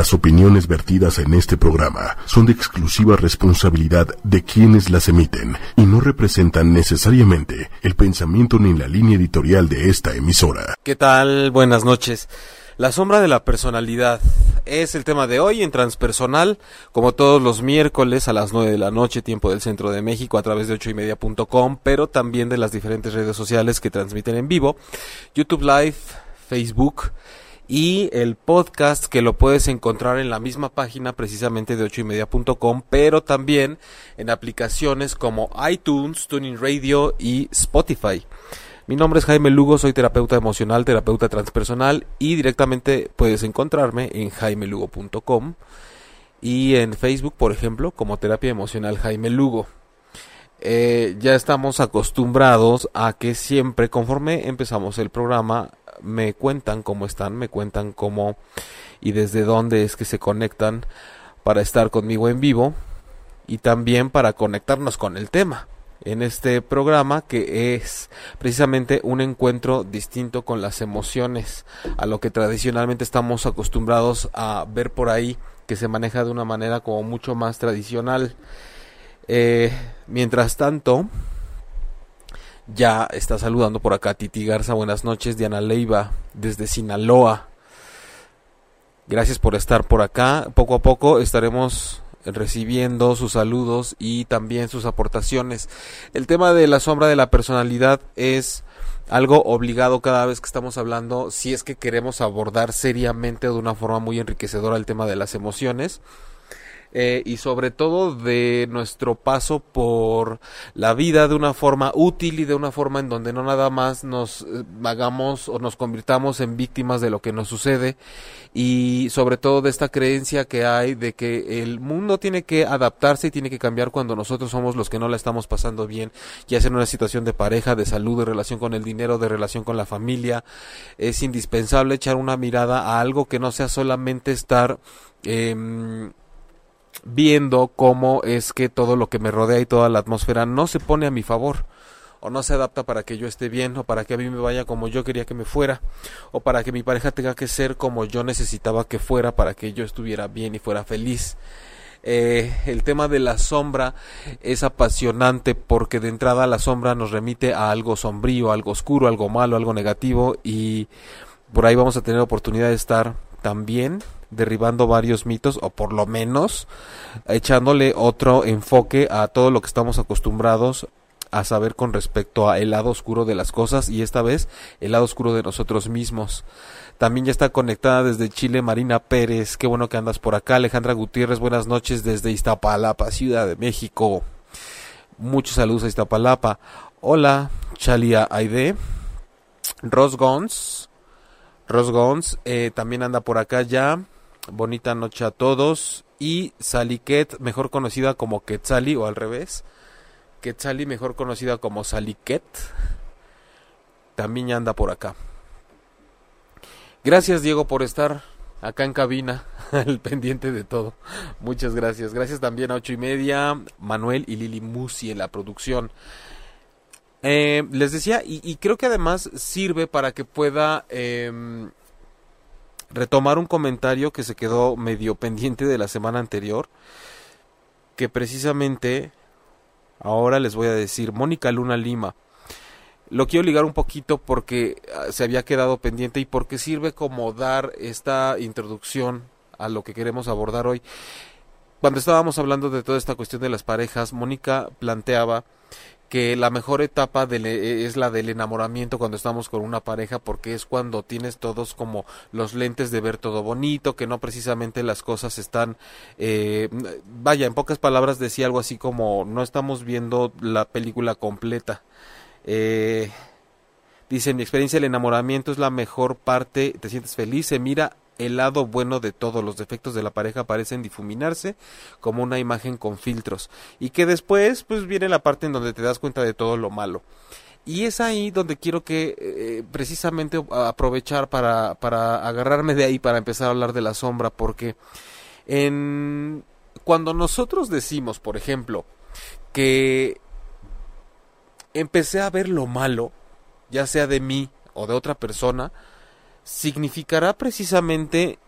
Las opiniones vertidas en este programa son de exclusiva responsabilidad de quienes las emiten y no representan necesariamente el pensamiento ni la línea editorial de esta emisora. ¿Qué tal? Buenas noches. La sombra de la personalidad es el tema de hoy en Transpersonal, como todos los miércoles a las 9 de la noche, tiempo del centro de México, a través de ochoymedia.com, pero también de las diferentes redes sociales que transmiten en vivo, YouTube Live, Facebook, y el podcast que lo puedes encontrar en la misma página precisamente de ochoymedia.com, pero también en aplicaciones como iTunes, Tuning Radio y Spotify. Mi nombre es Jaime Lugo, soy terapeuta emocional, terapeuta transpersonal y directamente puedes encontrarme en jaimelugo.com y en Facebook, por ejemplo, como terapia emocional Jaime Lugo. Eh, ya estamos acostumbrados a que siempre, conforme empezamos el programa, me cuentan cómo están, me cuentan cómo y desde dónde es que se conectan para estar conmigo en vivo y también para conectarnos con el tema en este programa que es precisamente un encuentro distinto con las emociones a lo que tradicionalmente estamos acostumbrados a ver por ahí que se maneja de una manera como mucho más tradicional. Eh, mientras tanto ya está saludando por acá Titi Garza. Buenas noches, Diana Leiva, desde Sinaloa. Gracias por estar por acá. Poco a poco estaremos recibiendo sus saludos y también sus aportaciones. El tema de la sombra de la personalidad es algo obligado cada vez que estamos hablando si es que queremos abordar seriamente de una forma muy enriquecedora el tema de las emociones eh, y sobre todo de nuestro paso por la vida de una forma útil y de una forma en donde no nada más nos eh, hagamos o nos convirtamos en víctimas de lo que nos sucede y sobre todo de esta creencia que hay de que el mundo tiene que adaptarse y tiene que cambiar cuando nosotros somos los que no la estamos pasando bien, ya sea en una situación de pareja, de salud, de relación con el dinero, de relación con la familia, es indispensable echar una mirada a algo que no sea solamente estar eh, viendo cómo es que todo lo que me rodea y toda la atmósfera no se pone a mi favor o no se adapta para que yo esté bien o para que a mí me vaya como yo quería que me fuera o para que mi pareja tenga que ser como yo necesitaba que fuera para que yo estuviera bien y fuera feliz. Eh, el tema de la sombra es apasionante porque de entrada la sombra nos remite a algo sombrío, algo oscuro, algo malo, algo negativo y por ahí vamos a tener oportunidad de estar también derribando varios mitos o por lo menos echándole otro enfoque a todo lo que estamos acostumbrados a saber con respecto a el lado oscuro de las cosas y esta vez el lado oscuro de nosotros mismos. También ya está conectada desde Chile Marina Pérez, qué bueno que andas por acá. Alejandra Gutiérrez, buenas noches desde Iztapalapa, Ciudad de México. Muchos saludos a Iztapalapa. Hola, Chalia Aide. Ros Gons. Ros Gons eh, también anda por acá ya. Bonita noche a todos. Y Saliquet, mejor conocida como Quetzali o al revés. Quetzali, mejor conocida como Saliquet. También anda por acá. Gracias Diego por estar acá en cabina, el pendiente de todo. Muchas gracias. Gracias también a ocho y media, Manuel y Lili Musi en la producción. Eh, les decía, y, creo que además sirve para que pueda eh, retomar un comentario que se quedó medio pendiente de la semana anterior, que precisamente ahora les voy a decir, Mónica Luna Lima. Lo quiero ligar un poquito porque ah, se había quedado pendiente y porque sirve como dar esta introducción a lo que queremos abordar hoy. Cuando estábamos hablando de toda esta cuestión de las parejas, Mónica planteaba que la mejor etapa e, es la del enamoramiento cuando estamos con una pareja porque es cuando tienes todos como los lentes de ver todo bonito, que no precisamente las cosas están, eh, vaya, en pocas palabras decía algo así como no estamos viendo la película completa. Eh, dice, en mi experiencia el enamoramiento es la mejor parte, te sientes feliz, se mira el lado bueno de todos los defectos de la pareja parecen difuminarse como una imagen con filtros y que después pues viene la parte en donde te das cuenta de todo lo malo. Y es ahí donde quiero que eh, precisamente aprovechar para, para agarrarme de ahí para empezar a hablar de la sombra porque en cuando nosotros decimos, por ejemplo, que empecé a ver lo malo, ya sea de mí o de otra persona, significará precisamente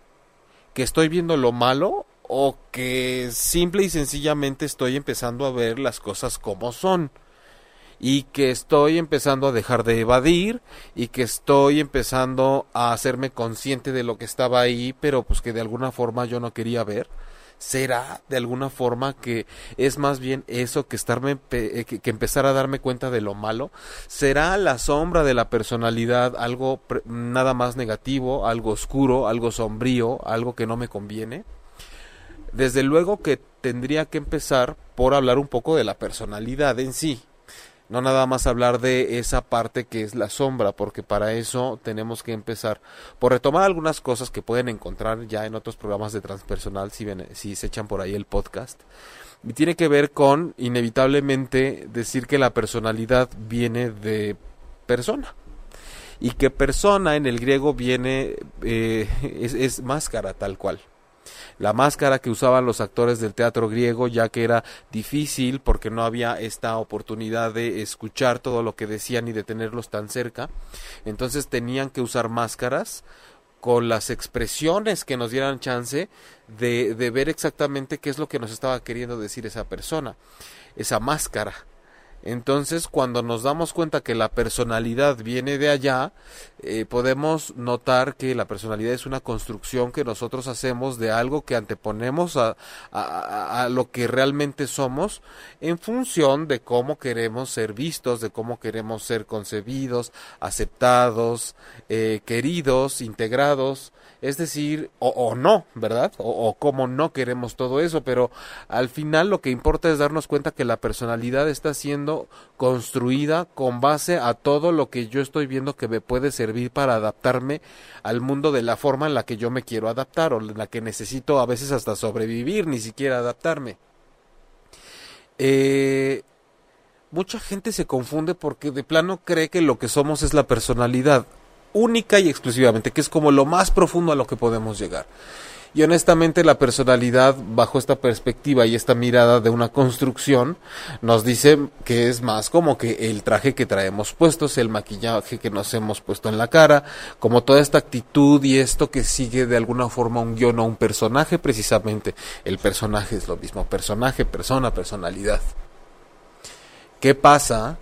que estoy viendo lo malo o que simple y sencillamente estoy empezando a ver las cosas como son y que estoy empezando a dejar de evadir y que estoy empezando a hacerme consciente de lo que estaba ahí, pero pues que de alguna forma yo no quería ver. ¿Será de alguna forma que es más bien eso que estarme eh, que, empezar a darme cuenta de lo malo? ¿Será la sombra de la personalidad algo nada más negativo, algo oscuro, algo sombrío, algo que no me conviene? Desde luego que tendría que empezar por hablar un poco de la personalidad en sí, no nada más hablar de esa parte que es la sombra, porque para eso tenemos que empezar por retomar algunas cosas que pueden encontrar ya en otros programas de transpersonal si, se echan por ahí el podcast. Y tiene que ver con inevitablemente decir que la personalidad viene de persona y que persona en el griego viene eh, es máscara tal cual la máscara que usaban los actores del teatro griego, ya que era difícil porque no había esta oportunidad de escuchar todo lo que decían y de tenerlos tan cerca. Entonces tenían que usar máscaras con las expresiones que nos dieran chance de, de ver exactamente qué es lo que nos estaba queriendo decir esa persona, esa máscara. Entonces, cuando nos damos cuenta que la personalidad viene de allá, eh, podemos notar que la personalidad es una construcción que nosotros hacemos de algo que anteponemos a, a, lo que realmente somos en función de cómo queremos ser vistos, de cómo queremos ser concebidos, aceptados, eh, queridos, integrados es decir, o, no, ¿verdad? O, cómo no queremos todo eso, pero al final lo que importa es darnos cuenta que la personalidad está siendo construida con base a todo lo que yo estoy viendo que me puede servir para adaptarme al mundo de la forma en la que yo me quiero adaptar o en la que necesito a veces hasta sobrevivir, ni siquiera adaptarme. Eh, mucha gente se confunde porque de plano cree que lo que somos es la personalidad única y exclusivamente, que es como lo más profundo a lo que podemos llegar. Y honestamente la personalidad bajo esta perspectiva y esta mirada de una construcción nos dice que es más como que el traje que traemos puestos, el maquillaje que nos hemos puesto en la cara, como toda esta actitud y esto que sigue de alguna forma un guion o un personaje precisamente. El personaje es lo mismo, personaje, persona, personalidad. ¿Qué pasa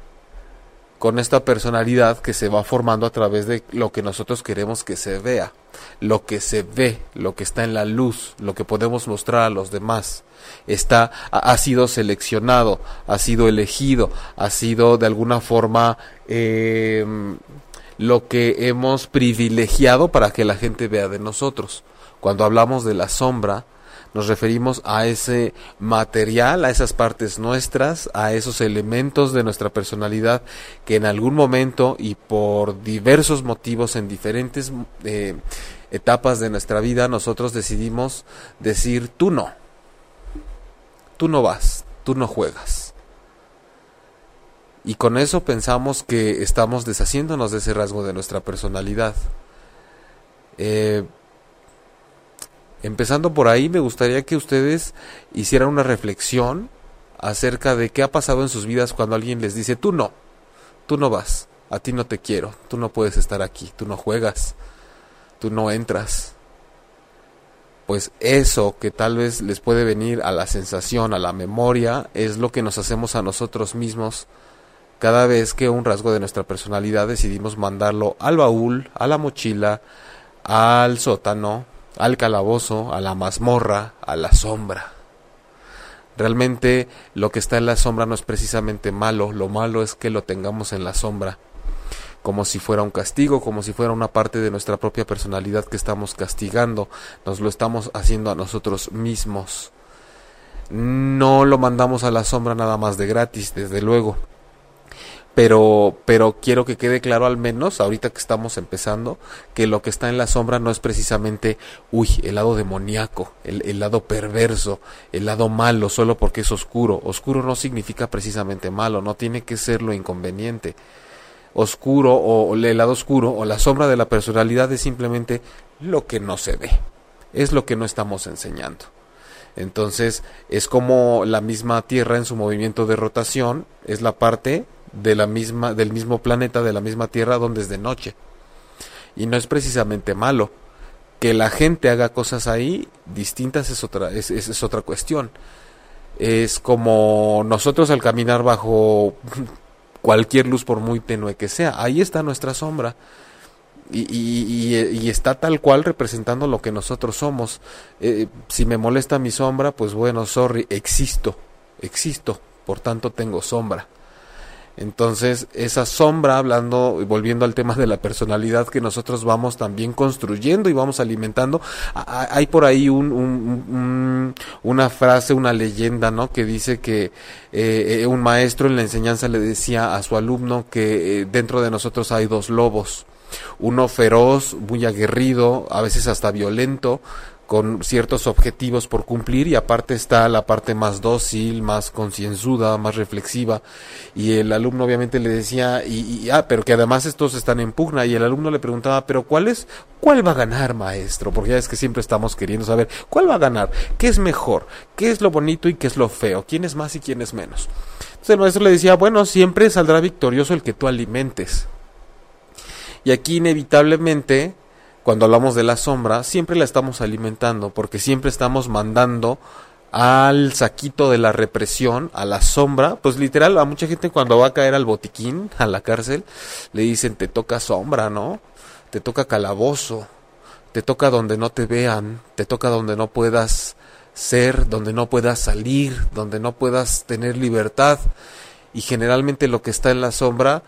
con esta personalidad que se va formando a través de lo que nosotros queremos que se vea, lo que se ve, lo que está en la luz, lo que podemos mostrar a los demás. Está, ha, sido seleccionado, ha sido elegido, ha sido de alguna forma eh, lo que hemos privilegiado para que la gente vea de nosotros. Cuando hablamos de la sombra, nos referimos a ese material, a esas partes nuestras, a esos elementos de nuestra personalidad que en algún momento y por diversos motivos en diferentes eh, etapas de nuestra vida nosotros decidimos decir tú no, tú no vas, tú no juegas. Y con eso pensamos que estamos deshaciéndonos de ese rasgo de nuestra personalidad. Eh, Empezando por ahí, me gustaría que ustedes hicieran una reflexión acerca de qué ha pasado en sus vidas cuando alguien les dice, tú no, tú no vas, a ti no te quiero, tú no puedes estar aquí, tú no juegas, tú no entras. Pues eso que tal vez les puede venir a la sensación, a la memoria, es lo que nos hacemos a nosotros mismos cada vez que un rasgo de nuestra personalidad decidimos mandarlo al baúl, a la mochila, al sótano, al calabozo, a la mazmorra, a la sombra. Realmente lo que está en la sombra no es precisamente malo, lo malo es que lo tengamos en la sombra, como si fuera un castigo, como si fuera una parte de nuestra propia personalidad que estamos castigando, nos lo estamos haciendo a nosotros mismos. No lo mandamos a la sombra nada más de gratis, desde luego pero, pero quiero que quede claro al menos, ahorita que estamos empezando, que lo que está en la sombra no es precisamente, uy, el lado demoníaco, el, el lado perverso, el lado malo, solo porque es oscuro. Oscuro no significa precisamente malo, no tiene que ser lo inconveniente. Oscuro o el lado oscuro o la sombra de la personalidad es simplemente lo que no se ve, es lo que no estamos enseñando. Entonces es como la misma Tierra en su movimiento de rotación, es la parte de la misma, del mismo planeta, de la misma Tierra, donde es de noche. Y no es precisamente malo, Que la gente haga cosas ahí distintas es otra, es, es otra cuestión. Es como nosotros al caminar bajo cualquier luz por muy tenue que sea, ahí está nuestra sombra. Y, y, está tal cual representando lo que nosotros somos. Eh, si me molesta mi sombra, pues bueno, sorry, existo, existo, por tanto tengo sombra. Entonces, esa sombra, hablando, volviendo al tema de la personalidad que nosotros vamos también construyendo y vamos alimentando, hay por ahí un, una frase, una leyenda, ¿no? Que dice que eh, un maestro en la enseñanza le decía a su alumno que eh, dentro de nosotros hay dos lobos. Uno feroz, muy aguerrido, a veces hasta violento, con ciertos objetivos por cumplir y aparte está la parte más dócil, más concienzuda, más reflexiva y el alumno obviamente le decía y, ah, pero que además estos están en pugna y el alumno le preguntaba, pero ¿cuál es cuál va a ganar, maestro? Porque ya es que siempre estamos queriendo saber cuál va a ganar, qué es mejor, qué es lo bonito y qué es lo feo, quién es más y quién es menos. Entonces el maestro le decía, bueno, siempre saldrá victorioso el que tú alimentes. Y aquí inevitablemente cuando hablamos de la sombra, siempre la estamos alimentando, porque siempre estamos mandando al saquito de la represión, a la sombra, pues literal a mucha gente cuando va a caer al botiquín, a la cárcel, le dicen te toca sombra, ¿no? Te toca calabozo, te toca donde no te vean, te toca donde no puedas ser, donde no puedas salir, donde no puedas tener libertad. Y generalmente lo que está en la sombra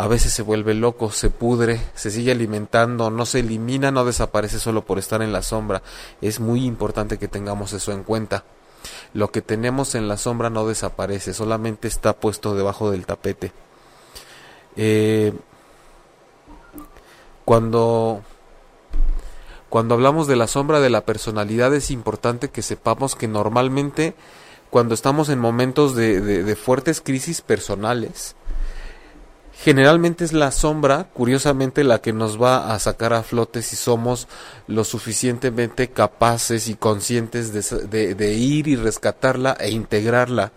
a veces se vuelve loco, se pudre, se sigue alimentando, no se elimina, no desaparece solo por estar en la sombra. Es muy importante que tengamos eso en cuenta. Lo que tenemos en la sombra no desaparece, solamente está puesto debajo del tapete. Eh, cuando cuando hablamos de la sombra de la personalidad es importante que sepamos que normalmente cuando estamos en momentos de fuertes crisis personales, generalmente es la sombra, curiosamente, la que nos va a sacar a flote si somos lo suficientemente capaces y conscientes de, ir y rescatarla e integrarla.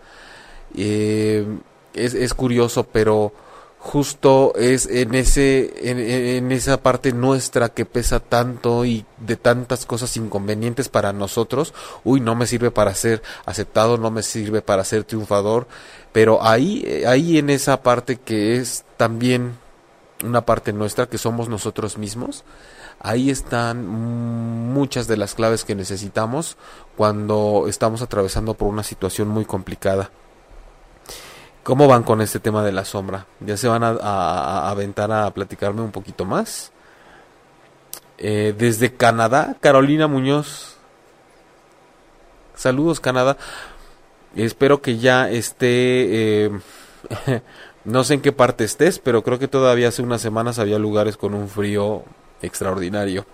Eh, es, curioso, pero justo es en ese en, esa parte nuestra que pesa tanto y de tantas cosas inconvenientes para nosotros uy no me sirve para ser aceptado no me sirve para ser triunfador pero ahí ahí en esa parte que es también una parte nuestra que somos nosotros mismos ahí están muchas de las claves que necesitamos cuando estamos atravesando por una situación muy complicada ¿Cómo van con este tema de la sombra? ¿Ya se van a, aventar a platicarme un poquito más? Eh, desde Canadá, Carolina Muñoz. Saludos, Canadá. Espero que ya esté... Eh, no sé en qué parte estés, pero creo que todavía hace unas semanas había lugares con un frío extraordinario.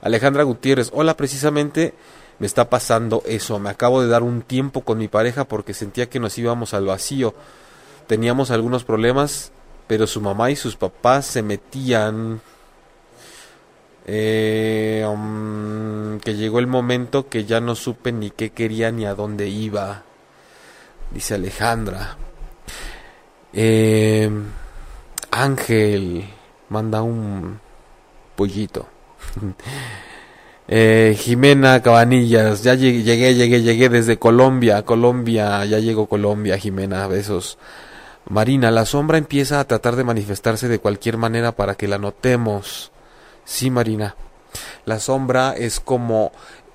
Alejandra Gutiérrez, hola, precisamente me está pasando eso. Me acabo de dar un tiempo con mi pareja porque sentía que nos íbamos al vacío teníamos algunos problemas, pero su mamá y sus papás se metían. Eh, um, que llegó el momento que ya no supe ni qué quería ni a dónde iba, dice Alejandra. Eh, Ángel manda un pollito. Eh, Jimena Cabanillas, ya llegué, llegué, llegué, llegué desde Colombia, Colombia, ya llegó Colombia, Jimena, besos. Marina, la sombra empieza a tratar de manifestarse de cualquier manera para que la notemos. Sí, Marina. La sombra es como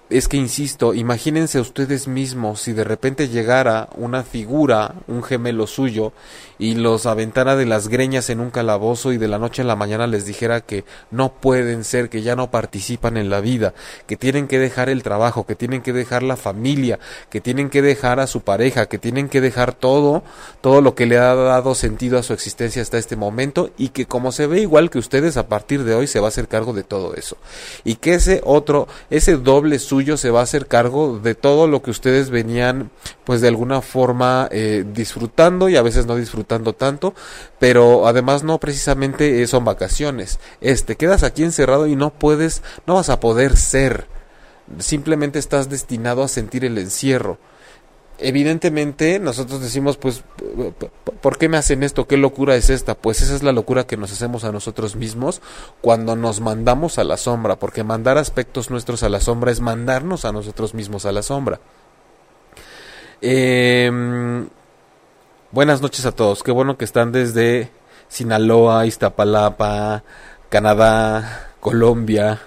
es que insisto, imagínense ustedes mismos si de repente llegara una figura, un gemelo suyo, y los aventara de las greñas en un calabozo y de la noche a la mañana les dijera que no pueden ser, que ya no participan en la vida, que tienen que dejar el trabajo, que tienen que dejar la familia, que tienen que dejar a su pareja, que tienen que dejar todo, todo lo que le ha dado sentido a su existencia hasta este momento y que como se ve igual que ustedes a partir de hoy se va a hacer cargo de todo eso. Y que ese otro, ese doble suyo se va a hacer cargo de todo lo que ustedes venían pues de alguna forma eh, disfrutando y a veces no disfrutando tanto, pero además no precisamente eh, son vacaciones. este quedas aquí encerrado y no puedes, no vas a poder ser. Simplemente estás destinado a sentir el encierro. evidentemente nosotros decimos, pues, ¿por qué me hacen esto? ¿Qué locura es esta? Pues esa es la locura que nos hacemos a nosotros mismos cuando nos mandamos a la sombra, porque mandar aspectos nuestros a la sombra es mandarnos a nosotros mismos a la sombra. Em, buenas noches a todos, qué bueno que están desde Sinaloa, Iztapalapa, Canadá, Colombia.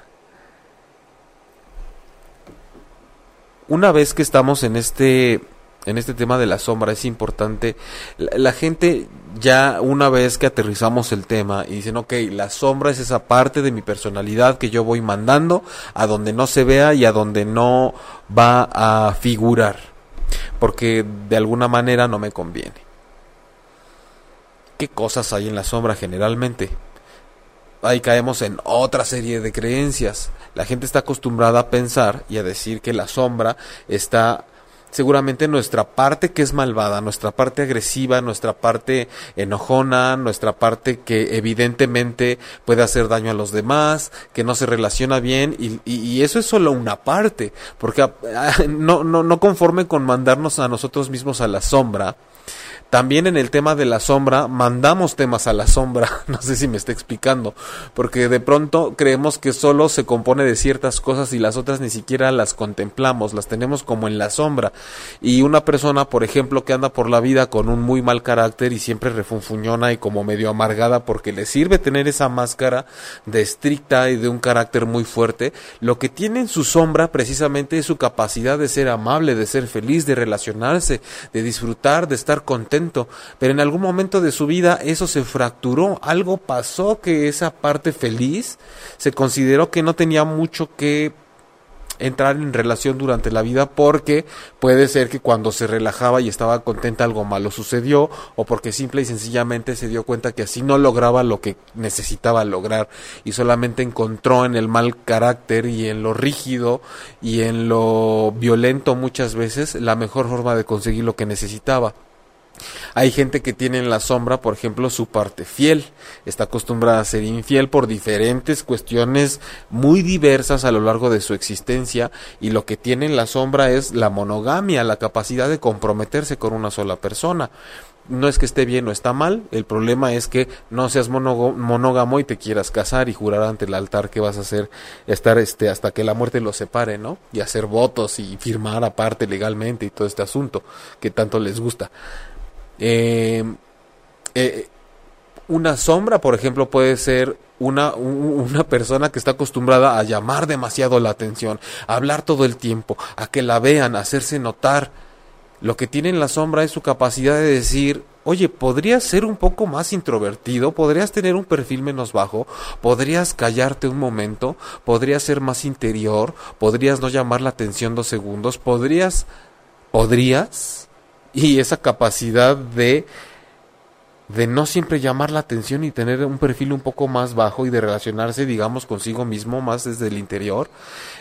Una vez que estamos en este en este tema de la sombra es importante. La, gente ya una vez que aterrizamos el tema y dicen, ok, la sombra es esa parte de mi personalidad que yo voy mandando a donde no se vea y a donde no va a figurar. Porque de alguna manera no me conviene. ¿Qué cosas hay en la sombra generalmente? Ahí caemos en otra serie de creencias. La gente está acostumbrada a pensar y a decir que la sombra está seguramente nuestra parte que es malvada, nuestra parte agresiva, nuestra parte enojona, nuestra parte que evidentemente puede hacer daño a los demás, que no se relaciona bien y, y, eso es solo una parte, porque ah, no, no, no conforme con mandarnos a nosotros mismos a la sombra, también en el tema de la sombra, mandamos temas a la sombra, no sé si me está explicando, porque de pronto creemos que solo se compone de ciertas cosas y las otras ni siquiera las contemplamos, las tenemos como en la sombra. Y una persona, por ejemplo, que anda por la vida con un muy mal carácter y siempre refunfuñona y como medio amargada porque le sirve tener esa máscara de estricta y de un carácter muy fuerte, lo que tiene en su sombra precisamente es su capacidad de ser amable, de ser feliz, de relacionarse, de disfrutar, de estar contento pero en algún momento de su vida eso se fracturó, algo pasó que esa parte feliz se consideró que no tenía mucho que entrar en relación durante la vida porque puede ser que cuando se relajaba y estaba contenta algo malo sucedió o porque simple y sencillamente se dio cuenta que así no lograba lo que necesitaba lograr y solamente encontró en el mal carácter y en lo rígido y en lo violento muchas veces la mejor forma de conseguir lo que necesitaba. Hay gente que tiene en la sombra, por ejemplo, su parte fiel. Está acostumbrada a ser infiel por diferentes cuestiones muy diversas a lo largo de su existencia y lo que tiene en la sombra es la monogamia, la capacidad de comprometerse con una sola persona. No es que esté bien o está mal, el problema es que no seas monógamo y te quieras casar y jurar ante el altar que vas a hacer, estar este, hasta que la muerte los separe, ¿no? Y hacer votos y firmar aparte legalmente y todo este asunto que tanto les gusta. Eh, eh, una sombra, por ejemplo, puede ser una, una persona que está acostumbrada a llamar demasiado la atención, a hablar todo el tiempo, a que la vean, a hacerse notar. Lo que tiene en la sombra es su capacidad de decir, oye, podrías ser un poco más introvertido, podrías tener un perfil menos bajo, podrías callarte un momento, podrías ser más interior, podrías no llamar la atención dos segundos, podrías, podrías y esa capacidad de de no siempre llamar la atención y tener un perfil un poco más bajo y de relacionarse, digamos, consigo mismo más desde el interior,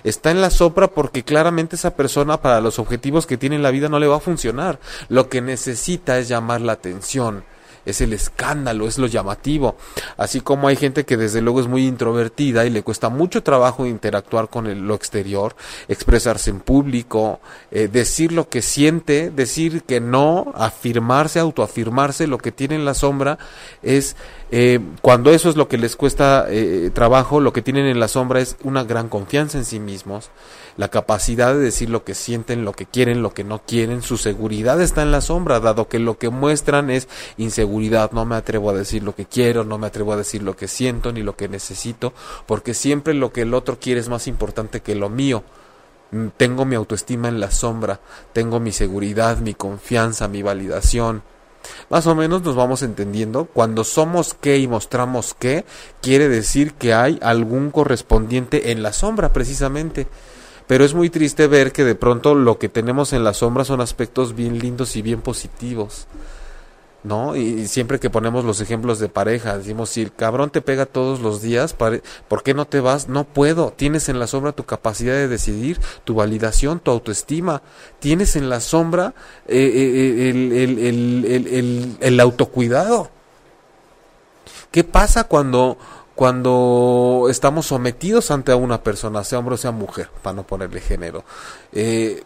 está en la sopra porque claramente esa persona para los objetivos que tiene en la vida no le va a funcionar. Lo que necesita es llamar la atención es el escándalo, es lo llamativo. Así como hay gente que desde luego es muy introvertida y le cuesta mucho trabajo interactuar con lo exterior, expresarse en público, eh, decir lo que siente, decir que no, afirmarse, autoafirmarse, lo que tiene en la sombra es eh, cuando eso es lo que les cuesta eh, trabajo, lo que tienen en la sombra es una gran confianza en sí mismos, la capacidad de decir lo que sienten, lo que quieren, lo que no quieren, su seguridad está en la sombra, dado que lo que muestran es inseguridad, no me atrevo a decir lo que quiero, no me atrevo a decir lo que siento ni lo que necesito, porque siempre lo que el otro quiere es más importante que lo mío. Mm, tengo mi autoestima en la sombra, tengo mi seguridad, mi confianza, mi validación, más o menos nos vamos entendiendo. Cuando somos qué y mostramos qué, quiere decir que hay algún correspondiente en la sombra precisamente. Pero es muy triste ver que de pronto lo que tenemos en la sombra son aspectos bien lindos y bien positivos. ¿No? Y siempre que ponemos los ejemplos de pareja, decimos, si el cabrón te pega todos los días, ¿por qué no te vas? No puedo. Tienes en la sombra tu capacidad de decidir, tu validación, tu autoestima. Tienes en la sombra eh, eh, el, el, autocuidado. ¿Qué pasa cuando, cuando estamos sometidos ante una persona, sea hombre o sea mujer, para no ponerle género? Eh,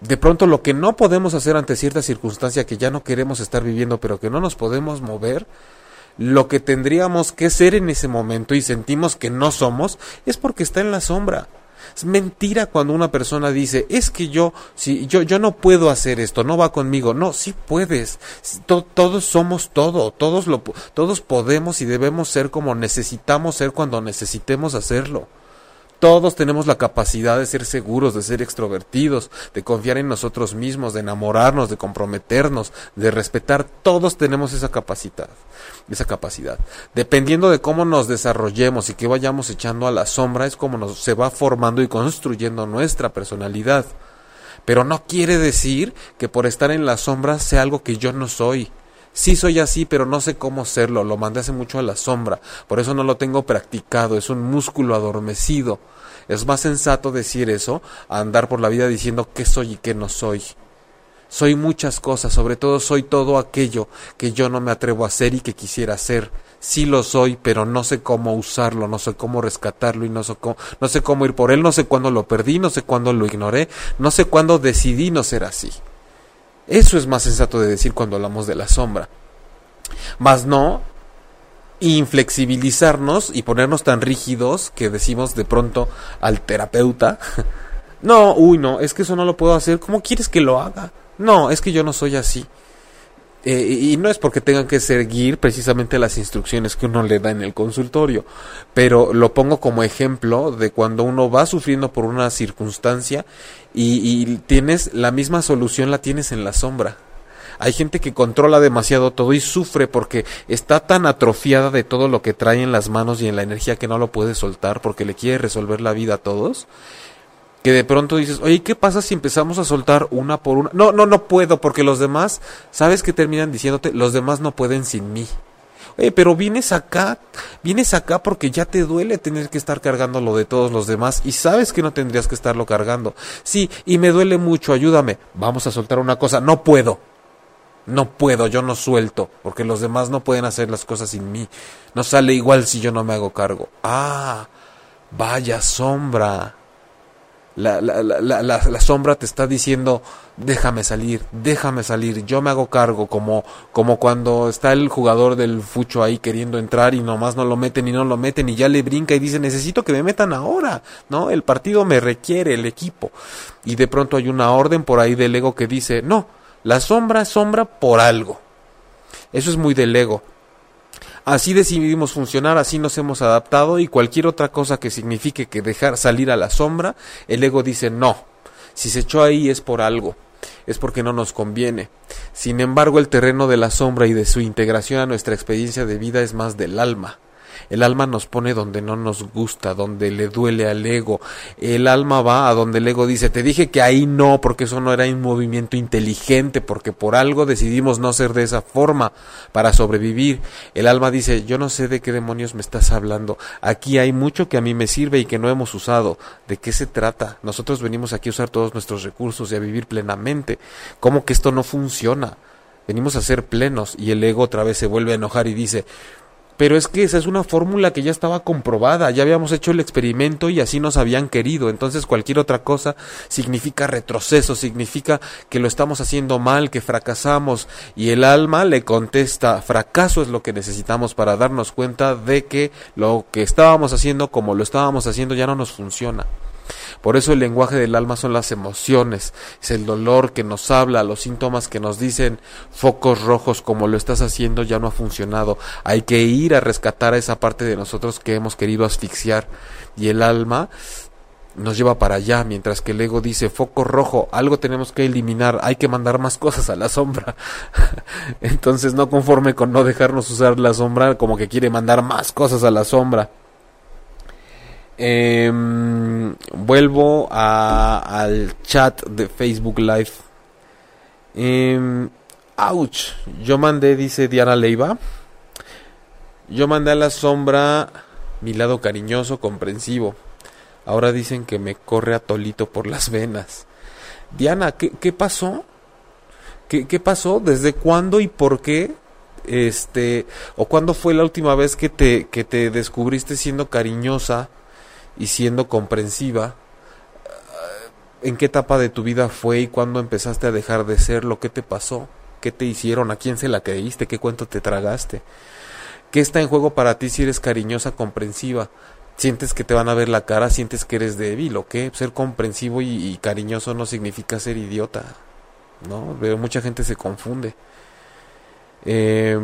De pronto lo que no podemos hacer ante cierta circunstancia que ya no queremos estar viviendo, pero que no nos podemos mover, lo que tendríamos que ser en ese momento y sentimos que no somos, es porque está en la sombra. Es mentira cuando una persona dice, es que yo, si yo, yo no puedo hacer esto, no va conmigo. No, sí puedes. todos somos todo, todos lo, todos podemos y debemos ser como necesitamos ser cuando necesitemos hacerlo. Todos tenemos la capacidad de ser seguros, de ser extrovertidos, de confiar en nosotros mismos, de enamorarnos, de comprometernos, de respetar. Todos tenemos esa capacidad, esa capacidad. Dependiendo de cómo nos desarrollemos y que vayamos echando a la sombra, es como nos se va formando y construyendo nuestra personalidad. Pero no quiere decir que por estar en la sombra sea algo que yo no soy. Sí soy así, pero no sé cómo serlo, lo mandé hace mucho a la sombra, por eso no lo tengo practicado, es un músculo adormecido. Es más sensato decir eso a andar por la vida diciendo qué soy y qué no soy. Soy muchas cosas, sobre todo soy todo aquello que yo no me atrevo a hacer y que quisiera ser. Sí lo soy, pero no sé cómo usarlo, no sé cómo rescatarlo y no sé cómo, no sé cómo ir por él, no sé cuándo lo perdí, no sé cuándo lo ignoré, no sé cuándo decidí no ser así. Eso es más sensato de decir cuando hablamos de la sombra. Más no inflexibilizarnos y ponernos tan rígidos que decimos de pronto al terapeuta, no, uy, no, es que eso no lo puedo hacer, ¿cómo quieres que lo haga? No, es que yo no soy así. Eh, y no es porque tengan que seguir precisamente las instrucciones que uno le da en el consultorio, pero lo pongo como ejemplo de cuando uno va sufriendo por una circunstancia y, y tienes la misma solución la tienes en la sombra. Hay gente que controla demasiado todo y sufre porque está tan atrofiada de todo lo que trae en las manos y en la energía que no lo puede soltar porque le quiere resolver la vida a todos que de pronto dices, oye, ¿qué pasa si empezamos a soltar una por una? No, no, no puedo, porque los demás, ¿sabes qué terminan diciéndote? Los demás no pueden sin mí. Oye, pero vienes acá, vienes acá porque ya te duele tener que estar cargando lo de todos los demás y sabes que no tendrías que estarlo cargando. Sí, y me duele mucho, ayúdame. Vamos a soltar una cosa, no puedo. No puedo, yo no suelto, porque los demás no pueden hacer las cosas sin mí. No sale igual si yo no me hago cargo. Ah, vaya sombra la, la, la, la, sombra te está diciendo, déjame salir, déjame salir, yo me hago cargo, como, como cuando está el jugador del fucho ahí queriendo entrar y nomás no lo meten y no lo meten y ya le brinca y dice, necesito que me metan ahora, ¿no? El partido me requiere, el equipo. Y de pronto hay una orden por ahí del ego que dice, no, la sombra sombra por algo. Eso es muy del ego. Así decidimos funcionar, así nos hemos adaptado y cualquier otra cosa que signifique que dejar salir a la sombra, el ego dice no. Si se echó ahí es por algo, es porque no nos conviene. Sin embargo, el terreno de la sombra y de su integración a nuestra experiencia de vida es más del alma. El alma nos pone donde no nos gusta, donde le duele al ego. El alma va a donde el ego dice, te dije que ahí no, porque eso no era un movimiento inteligente, porque por algo decidimos no ser de esa forma para sobrevivir. El alma dice, yo no sé de qué demonios me estás hablando. Aquí hay mucho que a mí me sirve y que no hemos usado. ¿De qué se trata? Nosotros venimos aquí a usar todos nuestros recursos y a vivir plenamente. ¿Cómo que esto no funciona? Venimos a ser plenos y el ego otra vez se vuelve a enojar y dice, pero es que esa es una fórmula que ya estaba comprobada, ya habíamos hecho el experimento y así nos habían querido. Entonces cualquier otra cosa significa retroceso, significa que lo estamos haciendo mal, que fracasamos. Y el alma le contesta, fracaso es lo que necesitamos para darnos cuenta de que lo que estábamos haciendo como lo estábamos haciendo ya no nos funciona. Por eso el lenguaje del alma son las emociones, es el dolor que nos habla, los síntomas que nos dicen focos rojos como lo estás haciendo ya no ha funcionado. Hay que ir a rescatar a esa parte de nosotros que hemos querido asfixiar y el alma nos lleva para allá, mientras que el ego dice foco rojo, algo tenemos que eliminar, hay que mandar más cosas a la sombra. Entonces no conforme con no dejarnos usar la sombra, como que quiere mandar más cosas a la sombra. Em, vuelvo a, al chat de Facebook Live. Eh, ouch. Yo mandé, dice Diana Leiva. Yo mandé a la sombra mi lado cariñoso, comprensivo. Ahora dicen que me corre a tolito por las venas. Diana, ¿qué, pasó? ¿Qué, ¿Qué pasó? ¿Desde cuándo y por qué? Este, o cuándo fue la última vez que te, que te descubriste siendo cariñosa y siendo comprensiva, en qué etapa de tu vida fue y cuándo empezaste a dejar de ser, lo que te pasó, qué te hicieron, a quién se la creíste, qué cuento te tragaste. ¿Qué está en juego para ti si eres cariñosa, comprensiva? ¿Sientes que te van a ver la cara? ¿Sientes que eres débil o qué? Ser comprensivo y, cariñoso no significa ser idiota, ¿no? Pero mucha gente se confunde. Eh,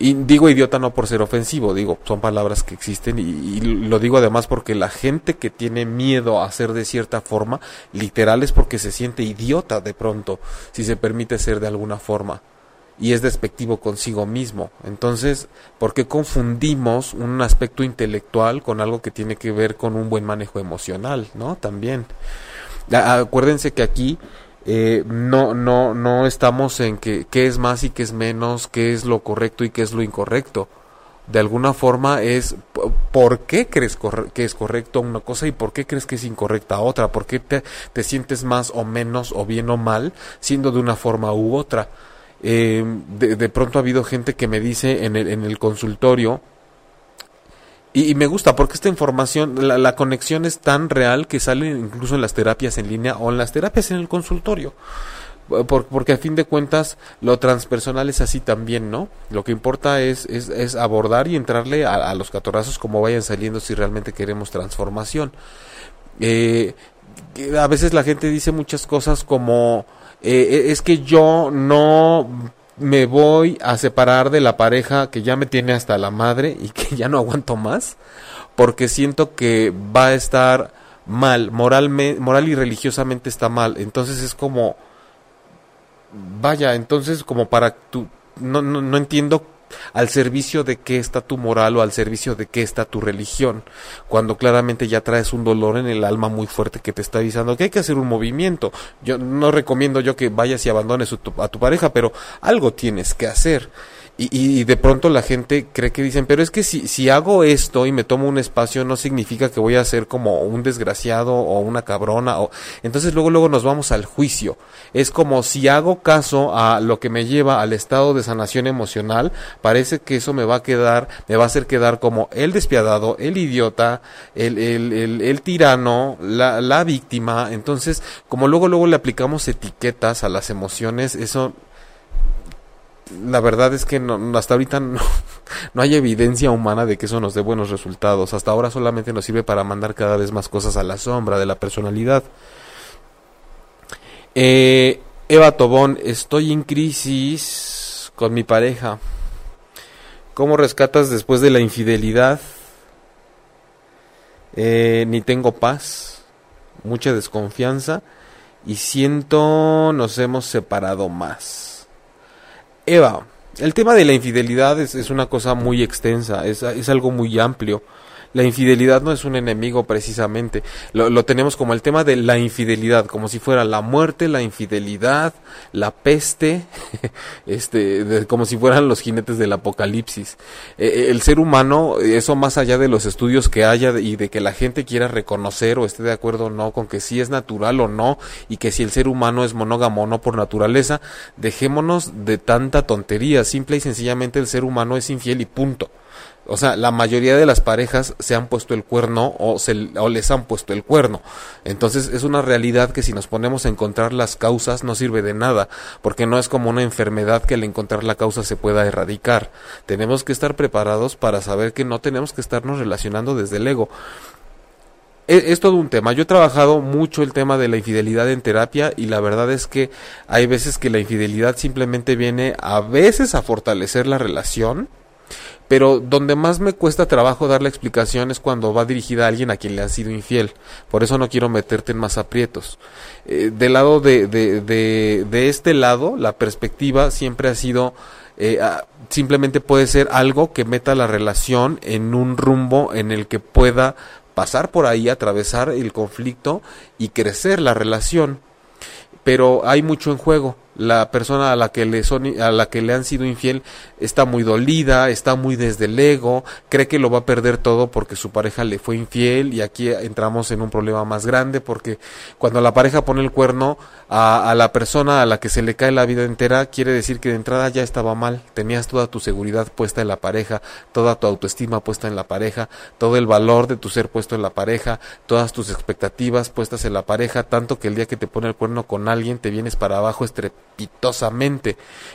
y digo idiota no por ser ofensivo, digo, son palabras que existen y, lo digo además porque la gente que tiene miedo a ser de cierta forma, literal es porque se siente idiota de pronto, si se permite ser de alguna forma. Y es despectivo consigo mismo. Entonces, ¿por qué confundimos un aspecto intelectual con algo que tiene que ver con un buen manejo emocional, no? También. Acuérdense que aquí eh, no, no, no estamos en que qué es más y qué es menos, qué es lo correcto y qué es lo incorrecto. De alguna forma es por qué crees que es correcto una cosa y por qué crees que es incorrecta otra, por qué te, te sientes más o menos o bien o mal siendo de una forma u otra. Eh, de, de, pronto ha habido gente que me dice en el, en el consultorio, y, me gusta porque esta información, la, conexión es tan real que sale incluso en las terapias en línea o en las terapias en el consultorio. porque a fin de cuentas lo transpersonal es así también, ¿no? Lo que importa es, es, abordar y entrarle a, los catorrazos como vayan saliendo si realmente queremos transformación. Eh, a veces la gente dice muchas cosas como eh, es que yo no me voy a separar de la pareja que ya me tiene hasta la madre y que ya no aguanto más, porque siento que va a estar mal, moral y religiosamente está mal. Entonces es como, vaya, entonces como para tu, no, no, no entiendo al servicio de qué está tu moral o al servicio de qué está tu religión, cuando claramente ya traes un dolor en el alma muy fuerte que te está avisando que hay que hacer un movimiento. Yo no recomiendo yo que vayas y abandones a tu pareja, pero algo tienes que hacer. Y, de pronto la gente cree que dicen, pero es que si, si hago esto y me tomo un espacio no significa que voy a ser como un desgraciado o una cabrona. O... Entonces luego, luego nos vamos al juicio. Es como si hago caso a lo que me lleva al estado de sanación emocional, parece que eso me va a quedar, me va a hacer quedar como el despiadado, el idiota, el, el, el, el tirano, la, la víctima. Entonces, como luego, luego le aplicamos etiquetas a las emociones, eso la verdad es que no, hasta ahorita no, no, hay evidencia humana de que eso nos dé buenos resultados. Hasta ahora solamente nos sirve para mandar cada vez más cosas a la sombra de la personalidad. Eh, Eva Tobón, estoy en crisis con mi pareja. ¿Cómo rescatas después de la infidelidad? Eh, ni tengo paz, mucha desconfianza y siento nos hemos separado más. Eva, el tema de la infidelidad es, es una cosa muy extensa, es, es, algo muy amplio. La infidelidad no es un enemigo precisamente, lo, lo, tenemos como el tema de la infidelidad, como si fuera la muerte, la infidelidad, la peste, este, como si fueran los jinetes del apocalipsis. E, e, el ser humano, eso más allá de los estudios que haya y de que la gente quiera reconocer o esté de acuerdo o no con que si es natural o no y que si el ser humano es monógamo o no por naturaleza, dejémonos de tanta tontería, simple y sencillamente el ser humano es infiel y punto. O sea, la mayoría de las parejas se han puesto el cuerno o, se, o les han puesto el cuerno. Entonces es una realidad que si nos ponemos a encontrar las causas no sirve de nada, porque no es como una enfermedad que al encontrar la causa se pueda erradicar. Tenemos que estar preparados para saber que no tenemos que estarnos relacionando desde el ego. Es, es todo un tema. Yo he trabajado mucho el tema de la infidelidad en terapia y la verdad es que hay veces que la infidelidad simplemente viene a veces a fortalecer la relación, pero donde más me cuesta trabajo dar la explicación es cuando va dirigida a alguien a quien le ha sido infiel. Por eso no quiero meterte en más aprietos. Eh, del lado de, de, de, este lado, la perspectiva siempre ha sido, eh, simplemente puede ser algo que meta la relación en un rumbo en el que pueda pasar por ahí, atravesar el conflicto y crecer la relación. Pero hay mucho en juego la persona a la que le son a la que le han sido infiel está muy dolida, está muy desde el ego, cree que lo va a perder todo porque su pareja le fue infiel y aquí entramos en un problema más grande porque cuando la pareja pone el cuerno a, la persona a la que se le cae la vida entera quiere decir que de entrada ya estaba mal, tenías toda tu seguridad puesta en la pareja, toda tu autoestima puesta en la pareja, todo el valor de tu ser puesto en la pareja, todas tus expectativas puestas en la pareja, tanto que el día que te pone el cuerno con alguien te vienes para abajo.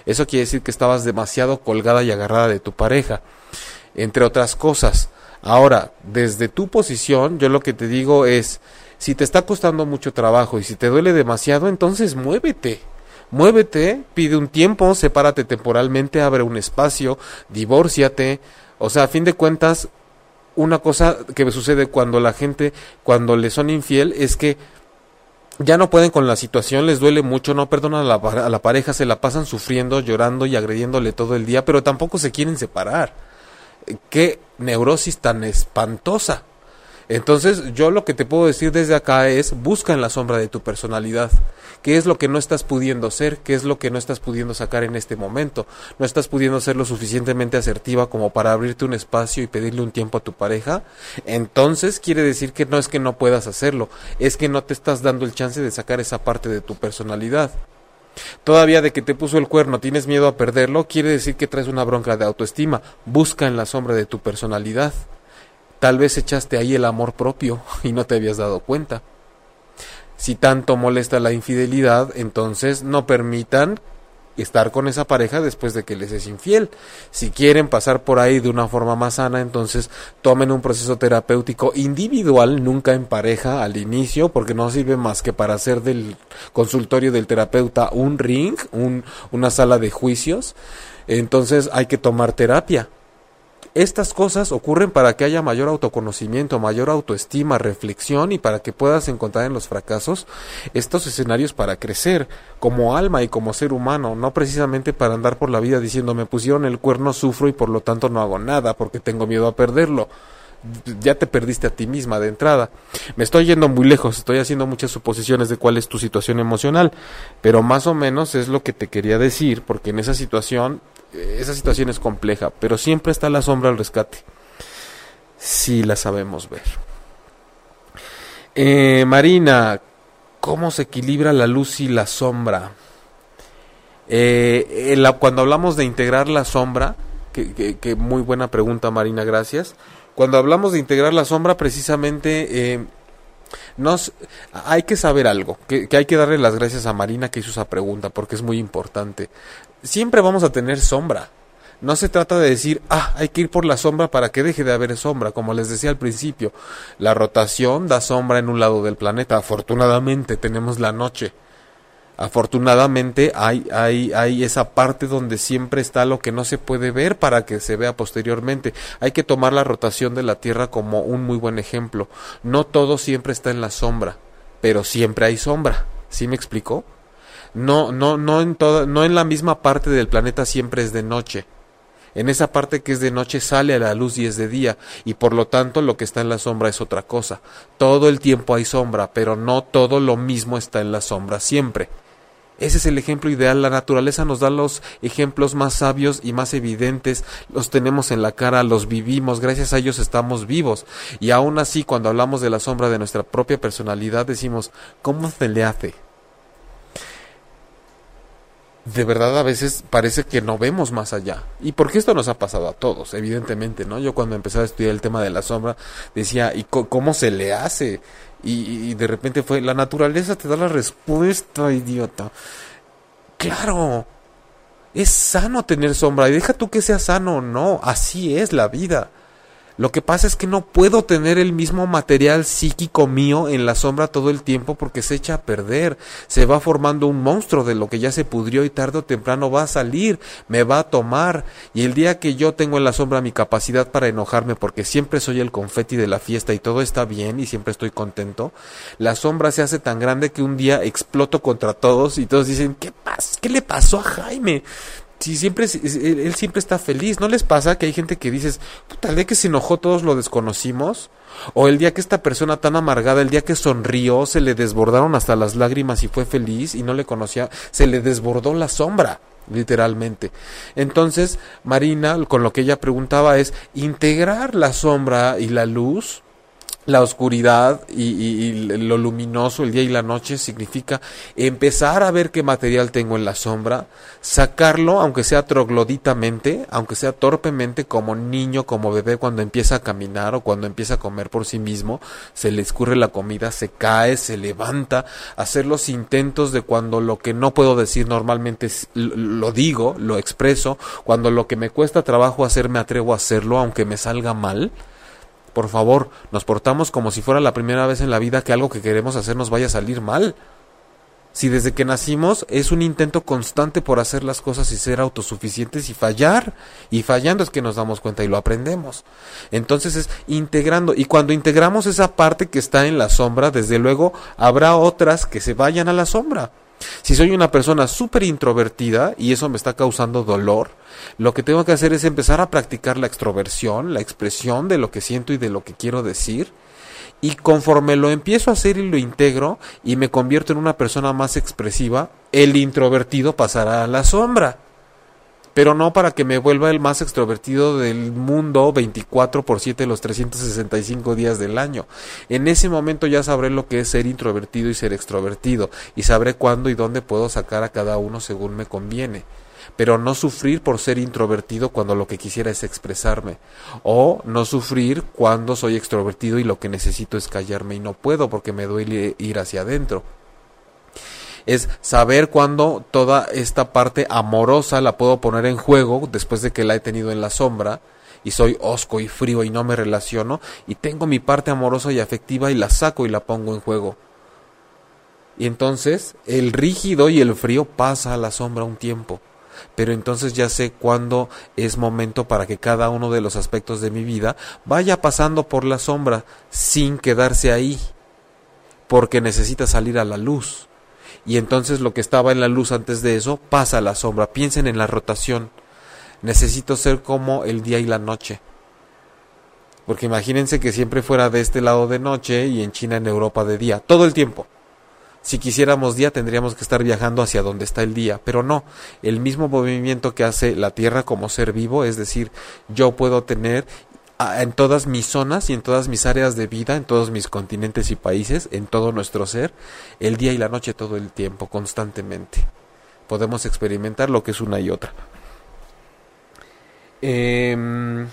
Eso quiere decir que estabas demasiado colgada y agarrada de tu pareja, entre otras cosas. Ahora, desde tu posición, yo lo que te digo es, si te está costando mucho trabajo y si te duele demasiado, entonces muévete. Muévete, pide un tiempo, sepárate temporalmente, abre un espacio, divórciate. O sea, a fin de cuentas, una cosa que sucede cuando la gente, cuando le son infiel, es que ya no pueden con la situación, les duele mucho, no perdonan a la, a la, pareja, se la pasan sufriendo, llorando y agrediéndole todo el día, pero tampoco se quieren separar. Qué neurosis tan espantosa. Entonces, yo lo que te puedo decir desde acá es, busca en la sombra de tu personalidad. ¿Qué es lo que no estás pudiendo ser? ¿Qué es lo que no estás pudiendo sacar en este momento? ¿No estás pudiendo ser lo suficientemente asertiva como para abrirte un espacio y pedirle un tiempo a tu pareja? Entonces quiere decir que no es que no puedas hacerlo, es que no te estás dando el chance de sacar esa parte de tu personalidad. Todavía de que te puso el cuerno tienes miedo a perderlo, quiere decir que traes una bronca de autoestima. Busca en la sombra de tu personalidad. Tal vez echaste ahí el amor propio y no te habías dado cuenta. Si tanto molesta la infidelidad, entonces no permitan estar con esa pareja después de que les es infiel. Si quieren pasar por ahí de una forma más sana, entonces tomen un proceso terapéutico individual, nunca en pareja al inicio, porque no sirve más que para hacer del consultorio del terapeuta un ring, un, una sala de juicios. Entonces hay que tomar terapia. Estas cosas ocurren para que haya mayor autoconocimiento, mayor autoestima, reflexión y para que puedas encontrar en los fracasos estos escenarios para crecer como alma y como ser humano, no precisamente para andar por la vida diciendo me pusieron el cuerno, sufro y por lo tanto no hago nada porque tengo miedo a perderlo ya te perdiste a ti misma de entrada. Me estoy yendo muy lejos, estoy haciendo muchas suposiciones de cuál es tu situación emocional, pero más o menos es lo que te quería decir, porque en esa situación esa situación es compleja, pero siempre está la sombra al rescate. Si la sabemos ver. Eh, Marina, ¿cómo se equilibra la luz y la sombra? Eh, cuando hablamos de integrar la sombra, que, muy buena pregunta Marina, gracias. Cuando hablamos de integrar la sombra, precisamente eh, nos, hay que saber algo, que, que, hay que darle las gracias a Marina que hizo esa pregunta, porque es muy importante siempre vamos a tener sombra. No se trata de decir, ah, hay que ir por la sombra para que deje de haber sombra, como les decía al principio. La rotación da sombra en un lado del planeta. Afortunadamente tenemos la noche. Afortunadamente hay, hay, hay esa parte donde siempre está lo que no se puede ver para que se vea posteriormente. Hay que tomar la rotación de la Tierra como un muy buen ejemplo. No todo siempre está en la sombra, pero siempre hay sombra. ¿Sí me explicó? no, no, no en toda, no en la misma parte del planeta siempre es de noche. En esa parte que es de noche sale a la luz y es de día, y por lo tanto lo que está en la sombra es otra cosa. Todo el tiempo hay sombra, pero no todo lo mismo está en la sombra siempre. Ese es el ejemplo ideal. La naturaleza nos da los ejemplos más sabios y más evidentes. Los tenemos en la cara, los vivimos. Gracias a ellos estamos vivos. Y aún así, cuando hablamos de la sombra de nuestra propia personalidad, decimos, ¿cómo se le hace? De verdad a veces parece que no vemos más allá. Y porque esto nos ha pasado a todos, evidentemente, ¿no? Yo cuando empecé a estudiar el tema de la sombra decía, ¿y cómo se le hace? Y, y, de repente fue, la naturaleza te da la respuesta, idiota. Claro, es sano tener sombra y deja tú que sea sano no, así es la vida. Lo que pasa es que no puedo tener el mismo material psíquico mío en la sombra todo el tiempo porque se echa a perder. Se va formando un monstruo de lo que ya se pudrió y tarde o temprano va a salir, me va a tomar. Y el día que yo tengo en la sombra mi capacidad para enojarme porque siempre soy el confeti de la fiesta y todo está bien y siempre estoy contento, la sombra se hace tan grande que un día exploto contra todos y todos dicen, ¿qué pasa? ¿Qué le pasó a Jaime? Si siempre él, siempre está feliz, ¿no les pasa que hay gente que dices, puta, el día que se enojó todos lo desconocimos? O el día que esta persona tan amargada, el día que sonrió, se le desbordaron hasta las lágrimas y fue feliz y no le conocía, se le desbordó la sombra, literalmente. Entonces, Marina, con lo que ella preguntaba es integrar la sombra y la luz la oscuridad y, lo luminoso, el día y la noche, significa empezar a ver qué material tengo en la sombra, sacarlo, aunque sea trogloditamente, aunque sea torpemente, como niño, como bebé, cuando empieza a caminar o cuando empieza a comer por sí mismo, se le escurre la comida, se cae, se levanta, hacer los intentos de cuando lo que no puedo decir normalmente lo digo, lo expreso, cuando lo que me cuesta trabajo hacer me atrevo a hacerlo, aunque me salga mal, por favor, nos portamos como si fuera la primera vez en la vida que algo que queremos hacer nos vaya a salir mal. Si desde que nacimos es un intento constante por hacer las cosas y ser autosuficientes y fallar, y fallando es que nos damos cuenta y lo aprendemos. Entonces es integrando, y cuando integramos esa parte que está en la sombra, desde luego habrá otras que se vayan a la sombra. Si soy una persona súper introvertida y eso me está causando dolor, lo que tengo que hacer es empezar a practicar la extroversión, la expresión de lo que siento y de lo que quiero decir. Y conforme lo empiezo a hacer y lo integro y me convierto en una persona más expresiva, el introvertido pasará a la sombra pero no para que me vuelva el más extrovertido del mundo 24 por 7 los 365 días del año. En ese momento ya sabré lo que es ser introvertido y ser extrovertido y sabré cuándo y dónde puedo sacar a cada uno según me conviene pero no sufrir por ser introvertido cuando lo que quisiera es expresarme, o no sufrir cuando soy extrovertido y lo que necesito es callarme y no puedo porque me duele ir hacia adentro es saber cuándo toda esta parte amorosa la puedo poner en juego después de que la he tenido en la sombra y soy osco y frío y no me relaciono y tengo mi parte amorosa y afectiva y la saco y la pongo en juego. Y entonces el rígido y el frío pasa a la sombra un tiempo. Pero entonces ya sé cuándo es momento para que cada uno de los aspectos de mi vida vaya pasando por la sombra sin quedarse ahí, porque necesita salir a la luz y entonces lo que estaba en la luz antes de eso pasa a la sombra. Piensen en la rotación. Necesito ser como el día y la noche. Porque imagínense que siempre fuera de este lado de noche y en China, en Europa de día, todo el tiempo. Si quisiéramos día tendríamos que estar viajando hacia donde está el día, pero no, el mismo movimiento que hace la Tierra como ser vivo, es decir, yo puedo tener en todas mis zonas y en todas mis áreas de vida, en todos mis continentes y países, en todo nuestro ser, el día y la noche todo el tiempo, constantemente. Podemos experimentar lo que es una y otra. Em,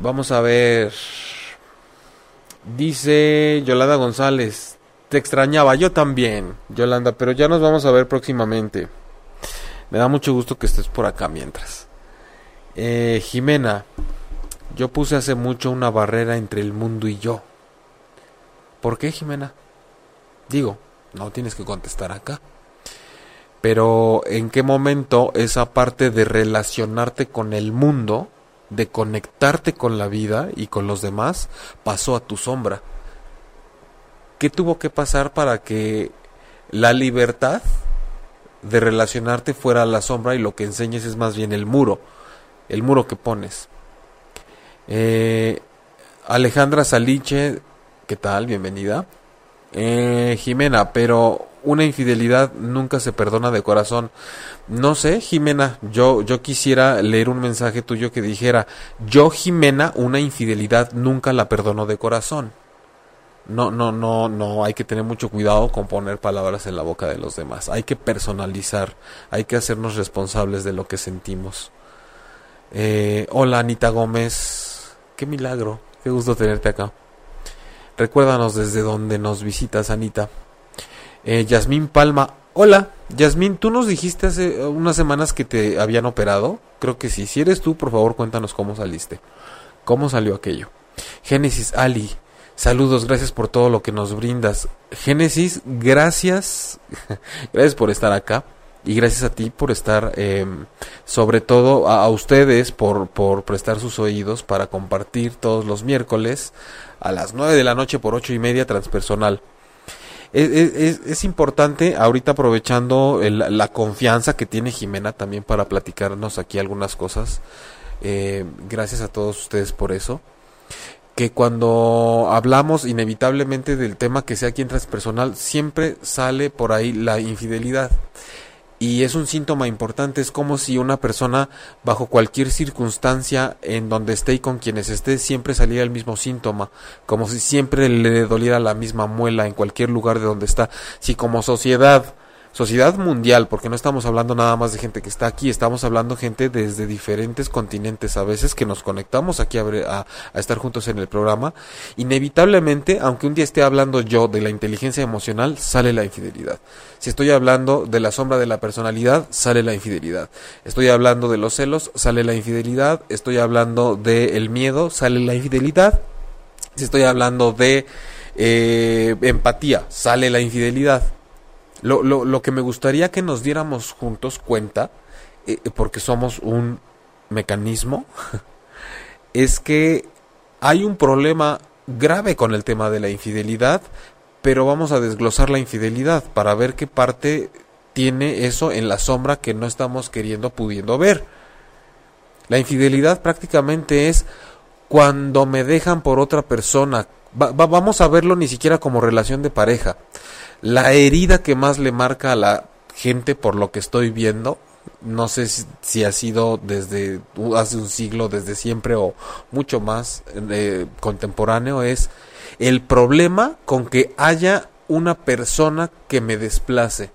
vamos a ver. Dice Yolanda González, te extrañaba, yo también, Yolanda, pero ya nos vamos a ver próximamente. Me da mucho gusto que estés por acá mientras. Eh, Jimena, yo puse hace mucho una barrera entre el mundo y yo. ¿Por qué, Jimena? Digo, no tienes que contestar acá. Pero ¿en qué momento esa parte de relacionarte con el mundo, de conectarte con la vida y con los demás, pasó a tu sombra? ¿Qué tuvo que pasar para que la libertad de relacionarte fuera a la sombra y lo que enseñes es más bien el muro, el muro que pones. Eh, Alejandra Saliche, ¿qué tal? Bienvenida. Eh, Jimena, pero una infidelidad nunca se perdona de corazón. No sé, Jimena, yo, yo quisiera leer un mensaje tuyo que dijera, yo, Jimena, una infidelidad nunca la perdono de corazón no, no, no, no, hay que tener mucho cuidado con poner palabras en la boca de los demás. Hay que personalizar, hay que hacernos responsables de lo que sentimos. Eh, hola Anita Gómez, qué milagro, qué gusto tenerte acá. Recuérdanos desde donde nos visitas, Anita. Eh, Yasmín Palma, hola, Yasmín, tú nos dijiste hace unas semanas que te habían operado. Creo que sí. Si eres tú, por favor, cuéntanos cómo saliste. ¿Cómo salió aquello? Génesis Ali, Saludos, gracias por todo lo que nos brindas. Génesis, gracias, gracias por estar acá y gracias a ti por estar, em, sobre todo a, ustedes por, por prestar sus oídos para compartir todos los miércoles a las nueve de la noche por ocho y media transpersonal. es, importante ahorita aprovechando la confianza que tiene Jimena también para platicarnos aquí algunas cosas. Eh, gracias a todos ustedes por eso. Que cuando hablamos inevitablemente del tema que sea aquí en transpersonal, siempre sale por ahí la infidelidad y es un síntoma importante, es como si una persona bajo cualquier circunstancia en donde esté y con quienes esté siempre saliera el mismo síntoma, como si siempre le doliera la misma muela en cualquier lugar de donde está. Si como sociedad sociedad mundial, porque no estamos hablando nada más de gente que está aquí, estamos hablando gente desde diferentes continentes, a veces que nos conectamos aquí a, estar juntos en el programa, inevitablemente, aunque un día esté hablando yo de la inteligencia emocional, sale la infidelidad. Si estoy hablando de la sombra de la personalidad, sale la infidelidad. Estoy hablando de los celos, sale la infidelidad. Estoy hablando del miedo, sale la infidelidad. Si estoy hablando de eh, empatía, sale la infidelidad. Lo, lo, lo que me gustaría que nos diéramos juntos cuenta, eh, porque somos un mecanismo, es que hay un problema grave con el tema de la infidelidad, pero vamos a desglosar la infidelidad para ver qué parte tiene eso en la sombra que no estamos queriendo pudiendo ver. La infidelidad prácticamente es cuando me dejan por otra persona. vamos a verlo ni siquiera como relación de pareja la herida que más le marca a la gente por lo que estoy viendo, no sé si, ha sido desde hace un siglo, desde siempre o mucho más eh, contemporáneo, es el problema con que haya una persona que me desplace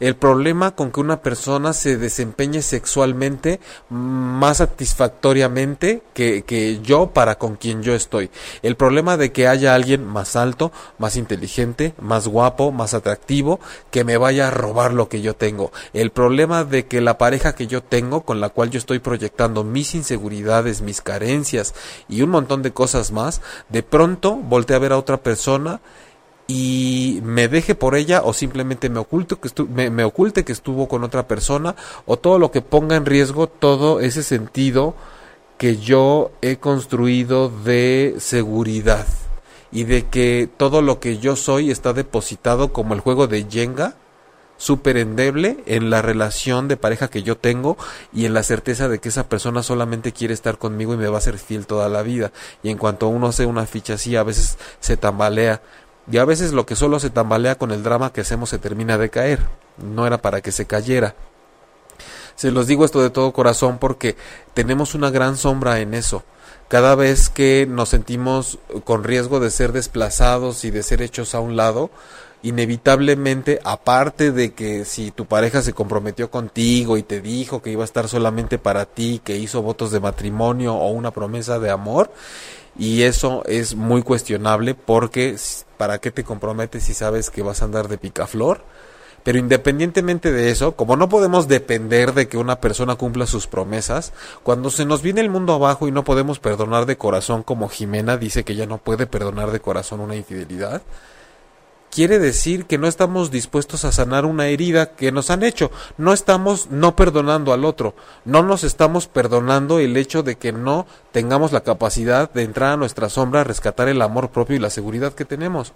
el problema con que una persona se desempeñe sexualmente más satisfactoriamente que, que yo para con quien yo estoy. El problema de que haya alguien más alto, más inteligente, más guapo, más atractivo, que me vaya a robar lo que yo tengo. El problema de que la pareja que yo tengo, con la cual yo estoy proyectando mis inseguridades, mis carencias y un montón de cosas más, de pronto voltee a ver a otra persona y me deje por ella o simplemente me oculte que me, oculte que estuvo con otra persona o todo lo que ponga en riesgo todo ese sentido que yo he construido de seguridad y de que todo lo que yo soy está depositado como el juego de Jenga súper endeble en la relación de pareja que yo tengo y en la certeza de que esa persona solamente quiere estar conmigo y me va a ser fiel toda la vida. Y en cuanto uno hace una ficha así, a veces se tambalea y a veces lo que solo se tambalea con el drama que hacemos se termina de caer. No era para que se cayera. Se los digo esto de todo corazón porque tenemos una gran sombra en eso. Cada vez que nos sentimos con riesgo de ser desplazados y de ser hechos a un lado, inevitablemente, aparte de que si tu pareja se comprometió contigo y te dijo que iba a estar solamente para ti, que hizo votos de matrimonio o una promesa de amor, y eso es muy cuestionable porque ¿para qué te comprometes si sabes que vas a andar de picaflor? Pero independientemente de eso, como no podemos depender de que una persona cumpla sus promesas, cuando se nos viene el mundo abajo y no podemos perdonar de corazón, como Jimena dice que ya no puede perdonar de corazón una infidelidad, quiere decir que no estamos dispuestos a sanar una herida que nos han hecho. No estamos no perdonando al otro, no nos estamos perdonando el hecho de que no tengamos la capacidad de entrar a nuestra sombra, rescatar el amor propio y la seguridad que tenemos.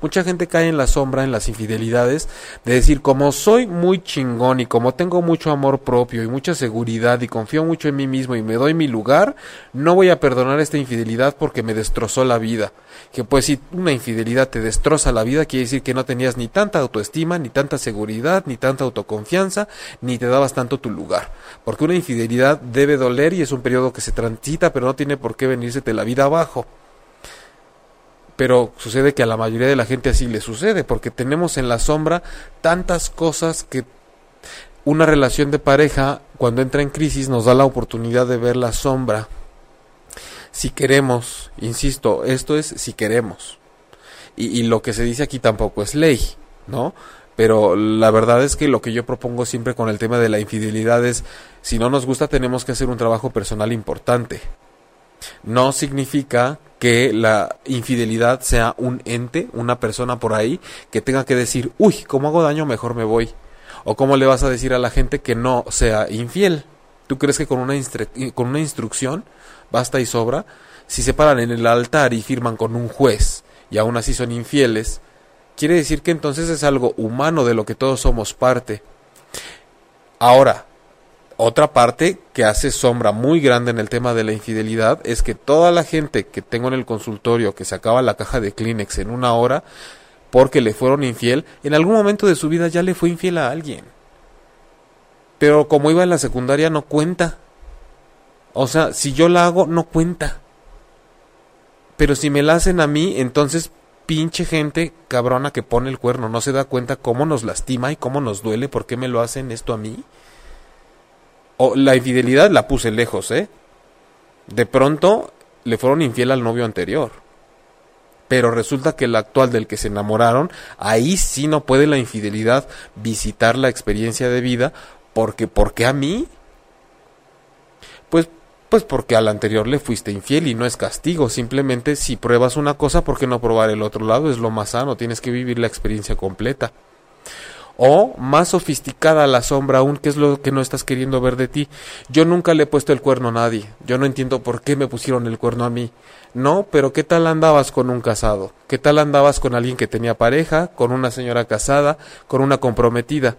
Mucha gente cae en la sombra, en las infidelidades, de decir, como soy muy chingón y como tengo mucho amor propio y mucha seguridad y confío mucho en mí mismo y me doy mi lugar, no voy a perdonar esta infidelidad porque me destrozó la vida. Que pues si una infidelidad te destroza la vida, quiere decir que no tenías ni tanta autoestima, ni tanta seguridad, ni tanta autoconfianza, ni te dabas tanto tu lugar. Porque una infidelidad debe doler y es un periodo que se transita, pero no tiene por qué venirse de la vida abajo. Pero sucede que a la mayoría de la gente así le sucede, porque tenemos en la sombra tantas cosas que una relación de pareja, cuando entra en crisis, nos da la oportunidad de ver la sombra. Si queremos, insisto, esto es si queremos y, lo que se dice aquí tampoco es ley, ¿no? Pero la verdad es que lo que yo propongo siempre con el tema de la infidelidad es, si no nos gusta tenemos que hacer un trabajo personal importante. No significa que la infidelidad sea un ente, una persona por ahí, que tenga que decir, uy, como hago daño, mejor me voy. O cómo le vas a decir a la gente que no sea infiel. ¿Tú crees que con una, con una instrucción basta y sobra? Si se paran en el altar y firman con un juez y aún así son infieles, quiere decir que entonces es algo humano de lo que todos somos parte. Ahora, otra parte que hace sombra muy grande en el tema de la infidelidad es que toda la gente que tengo en el consultorio que se acaba la caja de Kleenex en una hora porque le fueron infiel, en algún momento de su vida ya le fue infiel a alguien. Pero como iba en la secundaria no cuenta. O sea, si yo la hago, no cuenta. Pero si me la hacen a mí, entonces pinche gente cabrona que pone el cuerno no se da cuenta cómo nos lastima y cómo nos duele, por qué me lo hacen esto a mí. O la infidelidad la puse lejos, ¿eh? De pronto le fueron infiel al novio anterior. Pero resulta que el actual del que se enamoraron, ahí sí no puede la infidelidad visitar la experiencia de vida, porque ¿por qué a mí? Pues pues porque al anterior le fuiste infiel y no es castigo, simplemente si pruebas una cosa, ¿por qué no probar el otro lado? Es lo más sano, tienes que vivir la experiencia completa. O más sofisticada la sombra aún, que es lo que no estás queriendo ver de ti. Yo nunca le he puesto el cuerno a nadie. Yo no entiendo por qué me pusieron el cuerno a mí. No, pero ¿qué tal andabas con un casado? ¿Qué tal andabas con alguien que tenía pareja, con una señora casada, con una comprometida?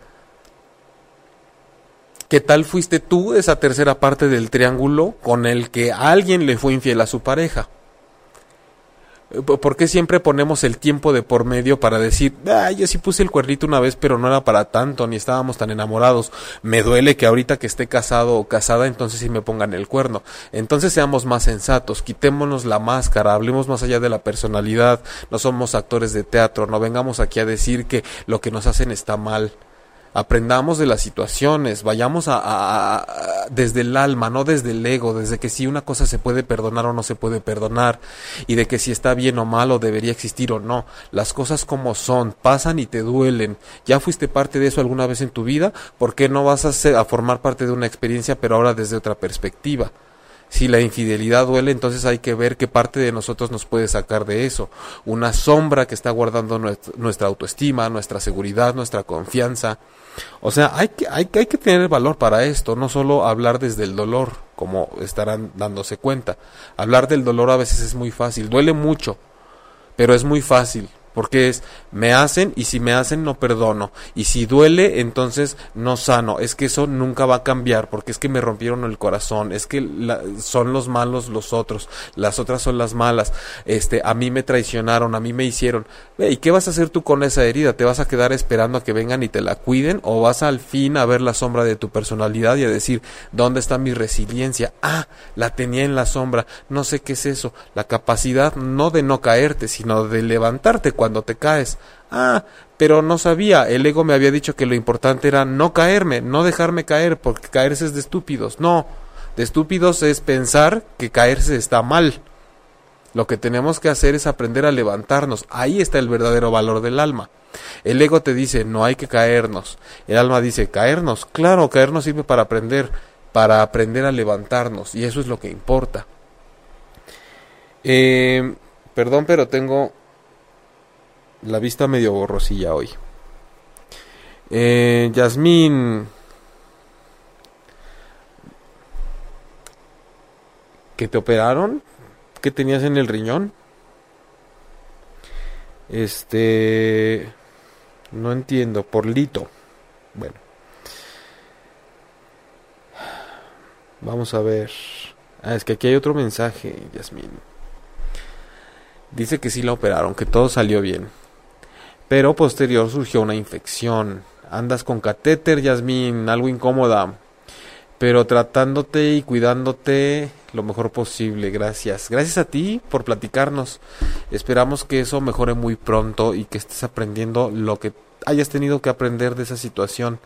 ¿Qué tal fuiste tú esa tercera parte del triángulo con el que alguien le fue infiel a su pareja? Eh, ¿Por qué siempre ponemos el tiempo de por medio para decir, ah, yo sí puse el cuernito una vez, pero no era para tanto, ni estábamos tan enamorados? Me duele que ahorita que esté casado o casada, entonces sí me pongan el cuerno. Entonces seamos más sensatos, quitémonos la máscara, hablemos más allá de la personalidad, no somos actores de teatro, no vengamos aquí a decir que lo que nos hacen está mal aprendamos de las situaciones, vayamos a, desde el alma, no desde el ego, desde que si una cosa se puede perdonar o no se puede perdonar, y de que si está bien o mal o debería existir o no. Las cosas como son, pasan y te duelen. Ya fuiste parte de eso alguna vez en tu vida, ¿por qué no vas a, a formar parte de una experiencia, pero ahora desde otra perspectiva? Si la infidelidad duele, entonces hay que ver qué parte de nosotros nos puede sacar de eso. Una sombra que está guardando nuestra autoestima, nuestra seguridad, nuestra confianza. O sea, hay que, hay, hay que tener valor para esto, no solo hablar desde el dolor, como estarán dándose cuenta. Hablar del dolor a veces es muy fácil, duele mucho, pero es muy fácil porque es me hacen y si me hacen no perdono y si duele entonces no sano. Es que eso nunca va a cambiar porque es que me rompieron el corazón es que son los malos los otros las otras son las malas. Este a mí me traicionaron a mí me hicieron. Y qué vas a hacer tú con esa herida te vas a quedar esperando a que vengan y te la cuiden o vas al fin a ver la sombra de tu personalidad y a decir dónde está mi resiliencia ah la tenía en la sombra. No sé qué es eso. La capacidad no de no caerte sino de levantarte cuando cuando te caes. Ah, pero no sabía, el ego me había dicho que lo importante era no caerme, no dejarme caer, porque caerse es de estúpidos. No, de estúpidos es pensar que caerse está mal. Lo que tenemos que hacer es aprender a levantarnos. Ahí está el verdadero valor del alma. El ego te dice, no hay que caernos. El alma dice, caernos. Claro, caernos sirve para aprender, para aprender a levantarnos. Y eso es lo que importa. Eh, perdón, pero tengo la vista medio borrosilla hoy. Eh, Yasmín. ¿Que te operaron? ¿Qué tenías en el riñón? Este. No entiendo. Por lito. Bueno. Vamos a ver. Ah, es que aquí hay otro mensaje, Yasmín. Dice que sí la operaron, que todo salió bien. Pero posterior surgió una infección. Andas con catéter, Yasmín, algo incómoda. Pero tratándote y cuidándote lo mejor posible. Gracias. Gracias a ti por platicarnos. Esperamos que eso mejore muy pronto y que estés aprendiendo lo que hayas tenido que aprender de esa situación.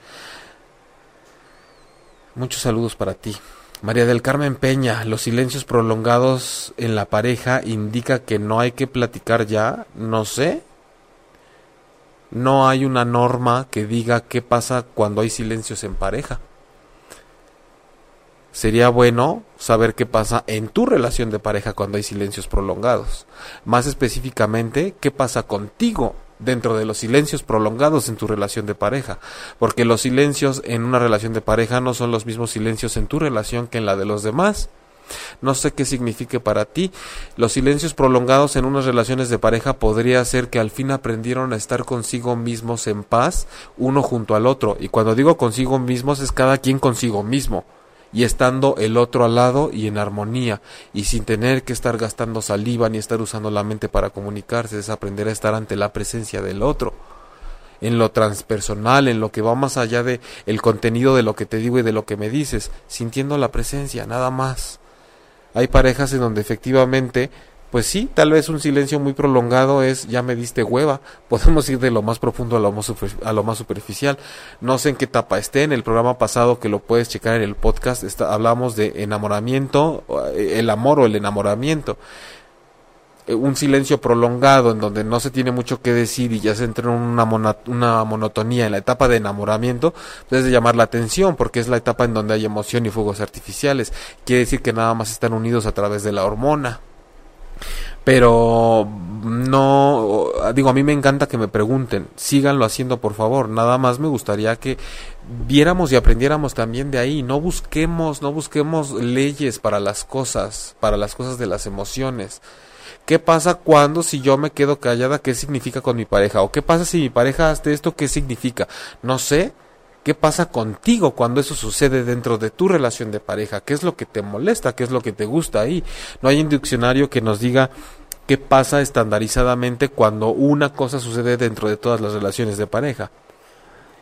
Muchos saludos para ti. María del Carmen Peña, los silencios prolongados en la pareja indica que no hay que platicar ya, no sé, no hay una norma que diga qué pasa cuando hay silencios en pareja. Sería bueno saber qué pasa en tu relación de pareja cuando hay silencios prolongados. Más específicamente, qué pasa contigo dentro de los silencios prolongados en tu relación de pareja. Porque los silencios en una relación de pareja no son los mismos silencios en tu relación que en la de los demás. No sé qué signifique para ti. Los silencios prolongados en unas relaciones de pareja podría ser que al fin aprendieron a estar consigo mismos en paz, uno junto al otro. Y cuando digo consigo mismos es cada quien consigo mismo y estando el otro al lado y en armonía y sin tener que estar gastando saliva ni estar usando la mente para comunicarse, es aprender a estar ante la presencia del otro en lo transpersonal, en lo que va más allá de el contenido de lo que te digo y de lo que me dices, sintiendo la presencia, nada más. Hay parejas en donde efectivamente pues sí, tal vez un silencio muy prolongado es ya me diste hueva. Podemos ir de lo más profundo a lo más, a lo más superficial. No sé en qué etapa esté. En el programa pasado que lo puedes checar en el podcast está, hablamos de enamoramiento, eh, el amor o el enamoramiento. Eh, un silencio prolongado en donde no se tiene mucho que decir y ya se entra en una, una monotonía en la etapa de enamoramiento, pues de llamar la atención porque es la etapa en donde hay emoción y fuegos artificiales. Quiere decir que nada más están unidos a través de la hormona. Pero no digo a mí me encanta que me pregunten síganlo haciendo por favor. Nada más me gustaría que viéramos y aprendiéramos también de ahí. No busquemos no busquemos leyes para las cosas para las cosas de las emociones ¿Qué pasa cuando si yo me quedo callada? ¿Qué significa con mi pareja? ¿O qué pasa si mi pareja hace esto? ¿Qué significa? No sé, ¿Qué pasa contigo cuando eso sucede dentro de tu relación de pareja? ¿Qué es lo que te molesta? ¿Qué es lo que te gusta ahí? No hay un diccionario que nos diga qué pasa estandarizadamente cuando una cosa sucede dentro de todas las relaciones de pareja.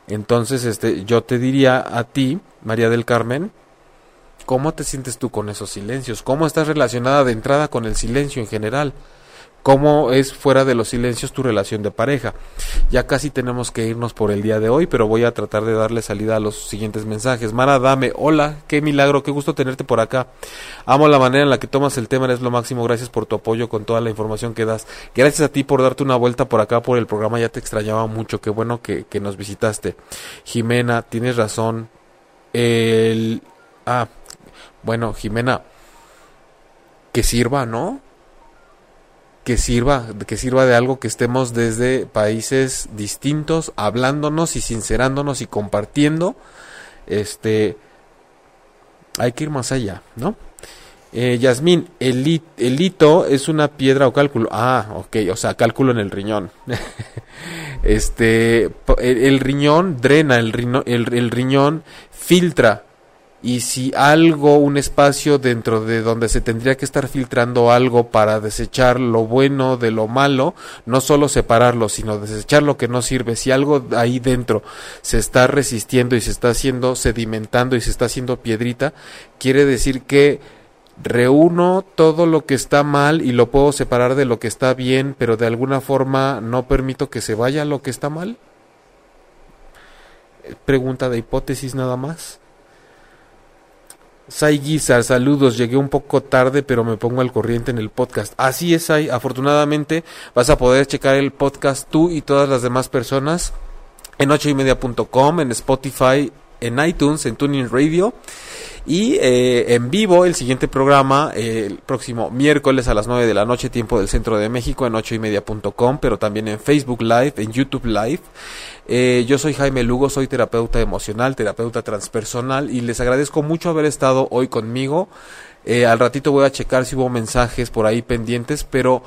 Entonces, este, yo te diría a ti, María del Carmen, ¿cómo te sientes tú con esos silencios? ¿Cómo estás relacionada de entrada con el silencio en general? cómo es fuera de los silencios tu relación de pareja. Ya casi tenemos que irnos por el día de hoy, pero voy a tratar de darle salida a los siguientes mensajes. Mara Dame, hola, qué milagro, qué gusto tenerte por acá. Amo la manera en la que tomas el tema, eres lo máximo. Gracias por tu apoyo con toda la información que das. Gracias a ti por darte una vuelta por acá por el programa, ya te extrañaba mucho, qué bueno que, que nos visitaste. Jimena, tienes razón. El... Ah, bueno, Jimena, que sirva, ¿no? que sirva, que sirva de algo que estemos desde países distintos, hablándonos y sincerándonos y compartiendo. Este, hay que ir más allá, ¿no? Eh, Yasmín, el, el, hito es una piedra o cálculo. Ah, ok, o sea, cálculo en el riñón. este, el, riñón drena, el, el riñón filtra y si algo, un espacio dentro de donde se tendría que estar filtrando algo para desechar lo bueno de lo malo, no solo separarlo, sino desechar lo que no sirve, si algo ahí dentro se está resistiendo y se está haciendo sedimentando y se está haciendo piedrita, quiere decir que reúno todo lo que está mal y lo puedo separar de lo que está bien, pero de alguna forma no permito que se vaya lo que está mal. Pregunta de hipótesis nada más. Sai Guizar, saludos, llegué un poco tarde, pero me pongo al corriente en el podcast. Así es, Sai, afortunadamente vas a poder checar el podcast tú y todas las demás personas en ochoymedia.com, en Spotify, en iTunes, en Tuning Radio y eh, en vivo el siguiente programa eh, el próximo miércoles a las 9 de la noche tiempo del centro de México en ochoymedia.com pero también en Facebook Live, en YouTube Live eh, yo soy Jaime Lugo, soy terapeuta emocional, terapeuta transpersonal y les agradezco mucho haber estado hoy conmigo. Eh, al ratito voy a checar si hubo mensajes por ahí pendientes, pero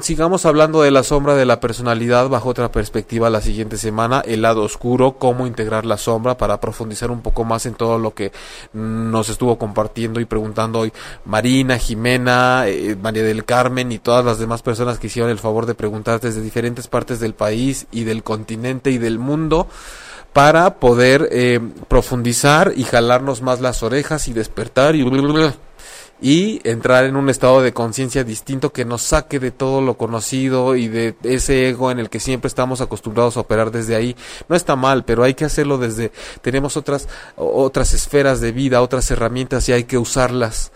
sigamos hablando de la sombra de la personalidad bajo otra perspectiva la siguiente semana, el lado oscuro, cómo integrar la sombra para profundizar un poco más en todo lo que nos estuvo compartiendo y preguntando hoy Marina, Jimena, eh, María del Carmen y todas las demás personas que hicieron el favor de preguntar desde diferentes partes del país y del continente y del mundo para poder eh, profundizar y jalarnos más las orejas y despertar y y entrar en un estado de conciencia distinto que nos saque de todo lo conocido y de ese ego en el que siempre estamos acostumbrados a operar desde ahí. No está mal, pero hay que hacerlo desde tenemos otras otras esferas de vida, otras herramientas y hay que usarlas.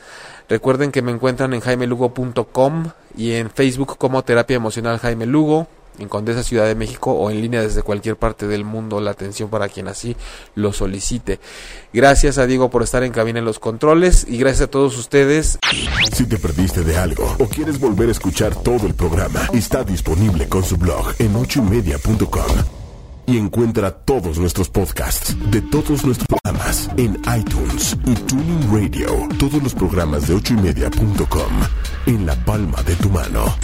Recuerden que me encuentran en jaimelugo.com y en Facebook como Terapia Emocional Jaime Lugo en Condesa Ciudad de México o en línea desde cualquier parte del mundo la atención para quien así lo solicite. Gracias a Diego por estar en cabina en los controles y gracias a todos ustedes. Si te perdiste de algo o quieres volver a escuchar todo el programa, está disponible con su blog en ochoymedia.com y encuentra todos nuestros podcasts de todos nuestros programas en iTunes y Tuning Radio. Todos los programas de ochoymedia.com en la palma de tu mano.